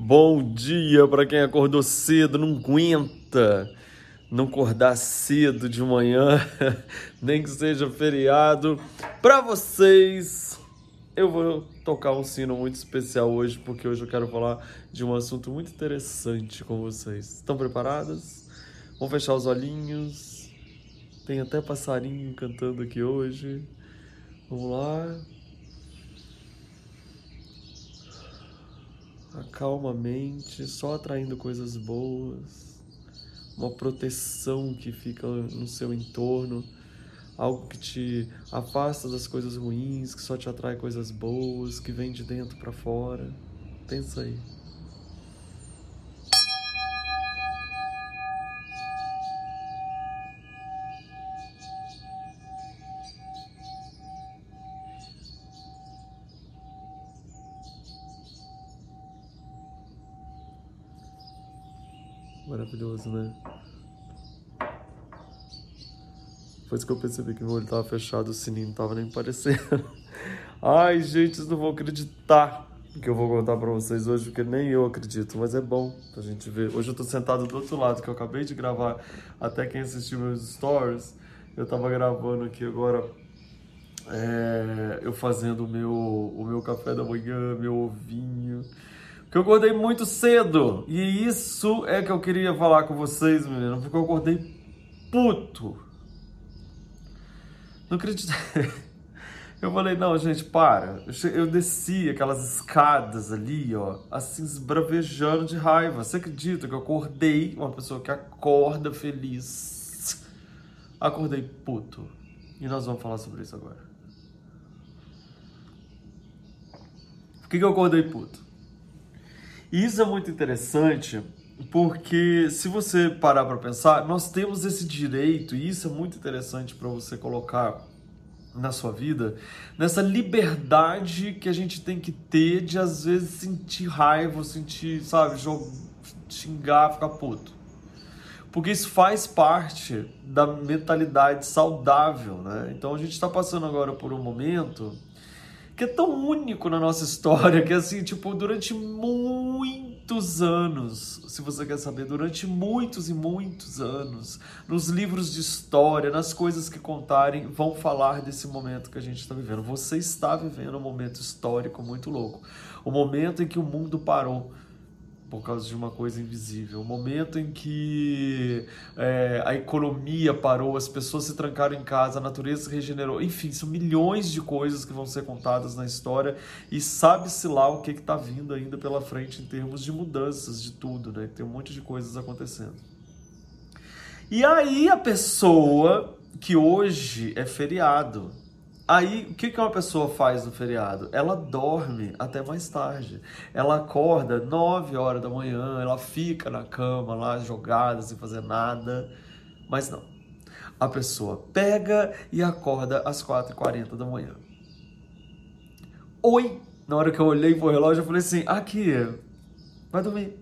Bom dia para quem acordou cedo, não aguenta não acordar cedo de manhã, nem que seja feriado. Para vocês, eu vou tocar um sino muito especial hoje, porque hoje eu quero falar de um assunto muito interessante com vocês. Estão preparadas? Vamos fechar os olhinhos. Tem até passarinho cantando aqui hoje. Vamos lá. Acalma a mente, só atraindo coisas boas, uma proteção que fica no seu entorno, algo que te afasta das coisas ruins, que só te atrai coisas boas, que vem de dentro para fora. Pensa aí. Maravilhoso, né? Depois que eu percebi que meu olho tava fechado, o sininho não tava nem aparecendo. Ai, gente, vocês não vão acreditar que eu vou contar pra vocês hoje, porque nem eu acredito, mas é bom pra gente ver. Hoje eu tô sentado do outro lado, que eu acabei de gravar, até quem assistiu meus stories, eu tava gravando aqui agora, é, eu fazendo o meu, o meu café da manhã, meu ovinho, que eu acordei muito cedo. E isso é que eu queria falar com vocês, menino, porque eu acordei puto. Não acredito. Eu falei, não, gente, para. Eu desci aquelas escadas ali, ó, assim, esbravejando de raiva. Você acredita que eu acordei, uma pessoa que acorda feliz? Acordei puto. E nós vamos falar sobre isso agora. Por que, que eu acordei puto? Isso é muito interessante porque se você parar para pensar, nós temos esse direito, e isso é muito interessante para você colocar na sua vida, nessa liberdade que a gente tem que ter de às vezes sentir raiva, sentir, sabe, xingar, ficar puto. Porque isso faz parte da mentalidade saudável, né? Então a gente está passando agora por um momento que é tão único na nossa história, que assim, tipo, durante muitos anos, se você quer saber, durante muitos e muitos anos, nos livros de história, nas coisas que contarem, vão falar desse momento que a gente está vivendo. Você está vivendo um momento histórico muito louco. O momento em que o mundo parou por causa de uma coisa invisível. O momento em que é, a economia parou, as pessoas se trancaram em casa, a natureza se regenerou. Enfim, são milhões de coisas que vão ser contadas na história e sabe-se lá o que está vindo ainda pela frente em termos de mudanças de tudo, né? Tem um monte de coisas acontecendo. E aí a pessoa que hoje é feriado, Aí, o que, uma pessoa faz no feriado? Ela dorme até mais tarde. Ela acorda 9 horas da manhã, ela fica na cama lá jogada, sem fazer nada. Mas não. A pessoa pega e acorda às 4h40 da manhã. Oi! Na hora que eu olhei pro relógio, eu falei assim: aqui, vai dormir.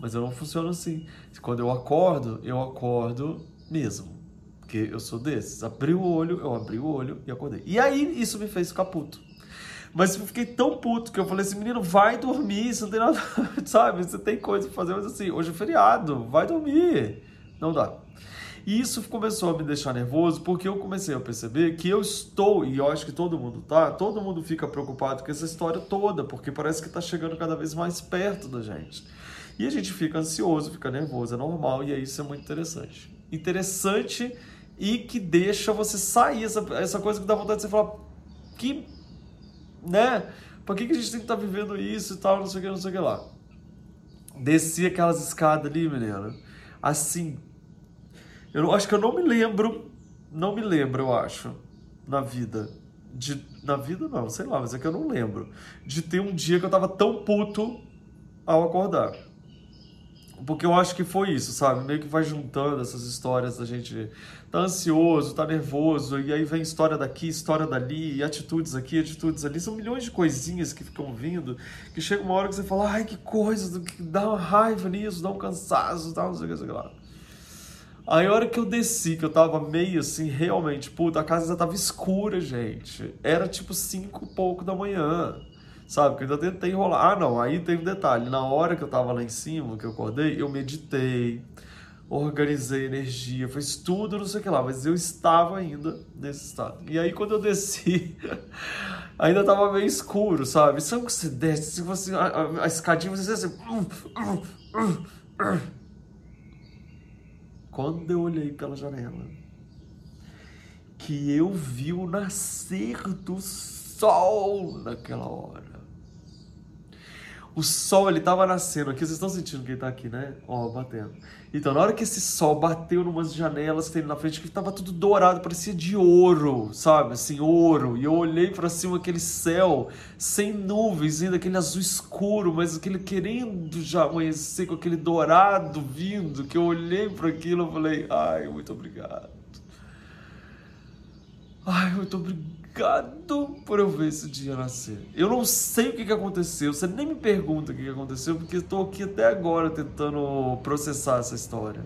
Mas eu não funciono assim. Quando eu acordo, eu acordo mesmo. Porque eu sou desses. Abri o olho, eu abri o olho e acordei. E aí isso me fez ficar puto. Mas eu fiquei tão puto que eu falei assim, menino, vai dormir, isso não tem nada, sabe? Você tem coisa pra fazer, mas assim, hoje é feriado, vai dormir. Não dá. E isso começou a me deixar nervoso porque eu comecei a perceber que eu estou, e eu acho que todo mundo tá, todo mundo fica preocupado com essa história toda, porque parece que tá chegando cada vez mais perto da gente. E a gente fica ansioso, fica nervoso, é normal, e aí isso é muito interessante. Interessante e que deixa você sair, essa, essa coisa que dá vontade de você falar, que, né, por que, que a gente tem que estar tá vivendo isso e tal, não sei o que, não sei o que lá. Desci aquelas escadas ali, menina, assim, eu acho que eu não me lembro, não me lembro, eu acho, na vida, de, na vida não, sei lá, mas é que eu não lembro, de ter um dia que eu tava tão puto ao acordar. Porque eu acho que foi isso, sabe? Meio que vai juntando essas histórias da gente tá ansioso, tá nervoso, e aí vem história daqui, história dali, atitudes aqui, atitudes ali. São milhões de coisinhas que ficam vindo, que chega uma hora que você fala, ai, que coisa, dá uma raiva nisso, dá um cansaço, dá não sei o que, sei lá. Aí a hora que eu desci, que eu tava meio assim, realmente, puta, a casa já tava escura, gente. Era tipo cinco e pouco da manhã. Sabe? Que eu ainda tentei enrolar. Ah, não, aí tem um detalhe. Na hora que eu tava lá em cima, que eu acordei, eu meditei, organizei energia, fiz tudo, não sei o que lá, mas eu estava ainda nesse estado. E aí quando eu desci, ainda estava meio escuro, sabe? Sabe que você desce, se você, a, a, a escadinha, você assim... Quando eu olhei pela janela, que eu vi o nascer do sol naquela hora. O sol, ele tava nascendo aqui, vocês estão sentindo que ele tá aqui, né? Ó, batendo. Então, na hora que esse sol bateu numas janelas que tem na frente, que tava tudo dourado, parecia de ouro, sabe? Assim, ouro. E eu olhei para cima, aquele céu, sem nuvens, ainda aquele azul escuro, mas aquele querendo já amanhecer com aquele dourado vindo, que eu olhei para aquilo e falei, ai, muito obrigado. Ai, muito obrigado obrigado por eu ver esse dia nascer. Eu não sei o que, que aconteceu, você nem me pergunta o que, que aconteceu, porque estou aqui até agora tentando processar essa história.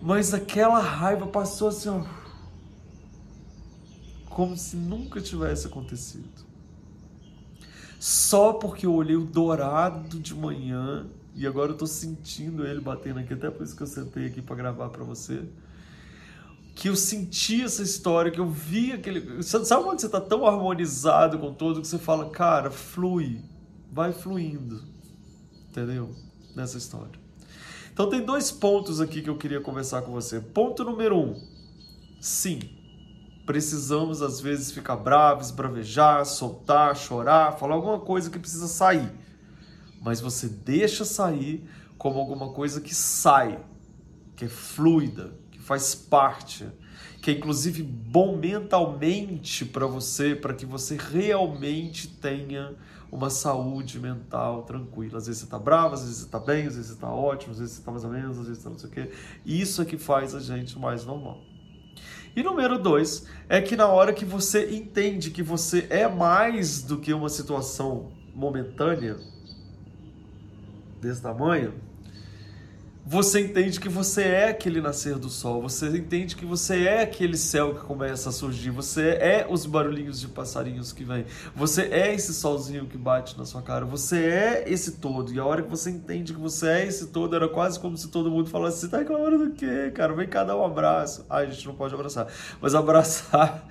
Mas aquela raiva passou assim, ó, como se nunca tivesse acontecido. Só porque eu olhei o dourado de manhã e agora eu tô sentindo ele batendo aqui, até por isso que eu sentei aqui para gravar para você que eu senti essa história, que eu vi aquele. Sabe quando você está tão harmonizado com todo que você fala, cara, flui, vai fluindo, entendeu? Nessa história. Então tem dois pontos aqui que eu queria conversar com você. Ponto número um: sim, precisamos às vezes ficar bravos, bravejar, soltar, chorar, falar alguma coisa que precisa sair. Mas você deixa sair como alguma coisa que sai, que é fluida, faz parte, que é inclusive bom mentalmente para você, para que você realmente tenha uma saúde mental tranquila. Às vezes você está bravo, às vezes você está bem, às vezes você está ótimo, às vezes você está mais ou menos, às vezes você tá não sei o quê. Isso é que faz a gente mais normal. E número dois é que na hora que você entende que você é mais do que uma situação momentânea desse tamanho, você entende que você é aquele nascer do sol, você entende que você é aquele céu que começa a surgir, você é os barulhinhos de passarinhos que vêm, você é esse solzinho que bate na sua cara, você é esse todo. E a hora que você entende que você é esse todo, era quase como se todo mundo falasse: você tá reclamando do quê, cara? Vem cá dar um abraço. Ai, a gente não pode abraçar, mas abraçar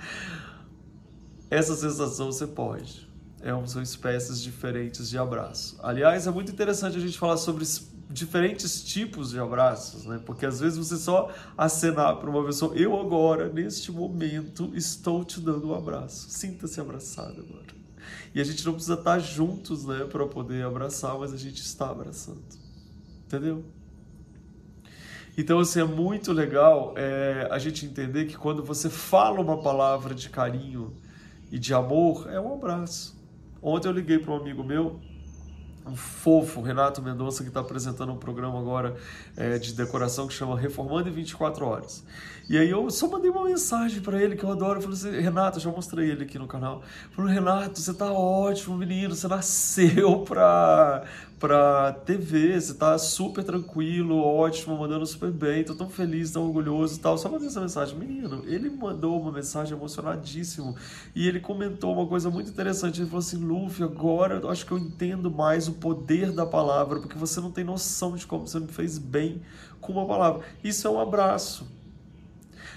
essa sensação você pode. É, são espécies diferentes de abraço. Aliás, é muito interessante a gente falar sobre diferentes tipos de abraços, né? Porque às vezes você só acenar para uma pessoa, eu agora, neste momento, estou te dando um abraço. Sinta-se abraçado agora. E a gente não precisa estar juntos, né, para poder abraçar, mas a gente está abraçando. Entendeu? Então, assim, é muito legal é, a gente entender que quando você fala uma palavra de carinho e de amor, é um abraço. Ontem eu liguei para um amigo meu, um fofo, Renato Mendonça, que está apresentando um programa agora é, de decoração que chama Reformando em 24 Horas. E aí eu só mandei uma mensagem para ele que eu adoro. Eu falei assim, Renato, já mostrei ele aqui no canal. Falei, Renato, você tá ótimo, menino, você nasceu pra, pra TV, você tá super tranquilo, ótimo, mandando super bem, tô tão feliz, tão orgulhoso e tal. Só mandei essa mensagem. Menino, ele mandou uma mensagem emocionadíssimo e ele comentou uma coisa muito interessante. Ele falou assim, Luffy, agora eu acho que eu entendo mais o poder da palavra, porque você não tem noção de como você me fez bem com uma palavra. Isso é um abraço.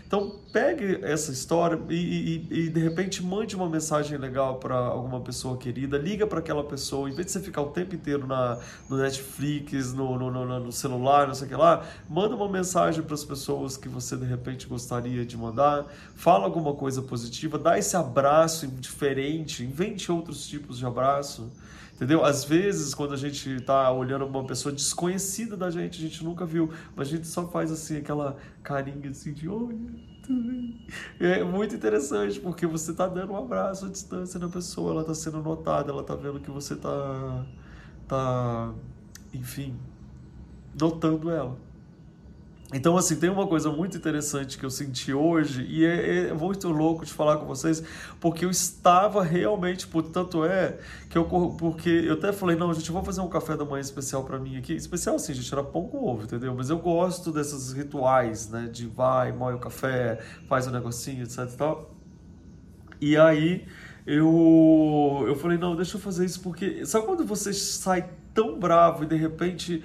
Então, pegue essa história e, e, e de repente mande uma mensagem legal para alguma pessoa querida, liga para aquela pessoa, em vez de você ficar o tempo inteiro na, no Netflix, no, no, no, no celular, não sei o que lá, manda uma mensagem para as pessoas que você de repente gostaria de mandar, fala alguma coisa positiva, dá esse abraço diferente, invente outros tipos de abraço. Entendeu? Às vezes, quando a gente está olhando uma pessoa desconhecida da gente, a gente nunca viu, mas a gente só faz assim, aquela carinha assim de oi, é muito interessante, porque você está dando um abraço à distância na pessoa, ela está sendo notada, ela está vendo que você está, tá, enfim, notando ela. Então, assim, tem uma coisa muito interessante que eu senti hoje, e é, é, muito louco de falar com vocês, porque eu estava realmente, portanto é, que eu porque eu até falei, não, gente, eu vou fazer um café da manhã especial para mim aqui. Especial assim, gente, era pão com ovo, entendeu? Mas eu gosto desses rituais, né, de vai, moe o café, faz um negocinho, etc e tal. E aí, eu, eu falei, não, deixa eu fazer isso porque. Sabe quando você sai tão bravo e de repente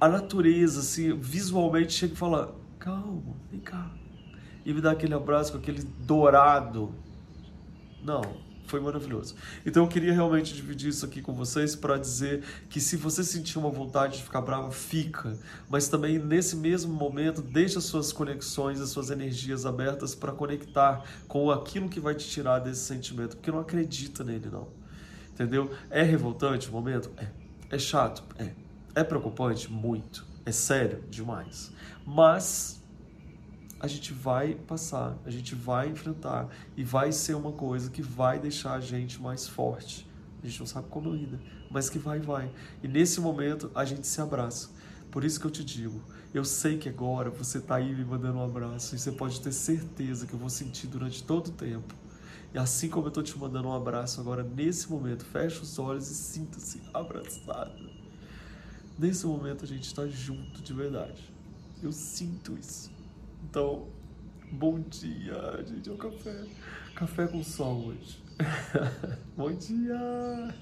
a natureza, assim, visualmente chega e fala: calma, vem cá. E me dá aquele abraço com aquele dourado. Não, foi maravilhoso. Então eu queria realmente dividir isso aqui com vocês para dizer que se você sentir uma vontade de ficar bravo, fica. Mas também nesse mesmo momento, deixe as suas conexões, as suas energias abertas para conectar com aquilo que vai te tirar desse sentimento, porque não acredita nele não. Entendeu? É revoltante o momento? É. É chato? É. É preocupante? Muito. É sério? Demais. Mas a gente vai passar, a gente vai enfrentar e vai ser uma coisa que vai deixar a gente mais forte. A gente não sabe como ainda, mas que vai, vai. E nesse momento a gente se abraça. Por isso que eu te digo, eu sei que agora você está aí me mandando um abraço e você pode ter certeza que eu vou sentir durante todo o tempo. E assim como eu estou te mandando um abraço agora, nesse momento, fecha os olhos e sinta-se abraçado. Nesse momento a gente está junto de verdade. Eu sinto isso. Então, bom dia, gente. É o café. Café com sol hoje. bom dia!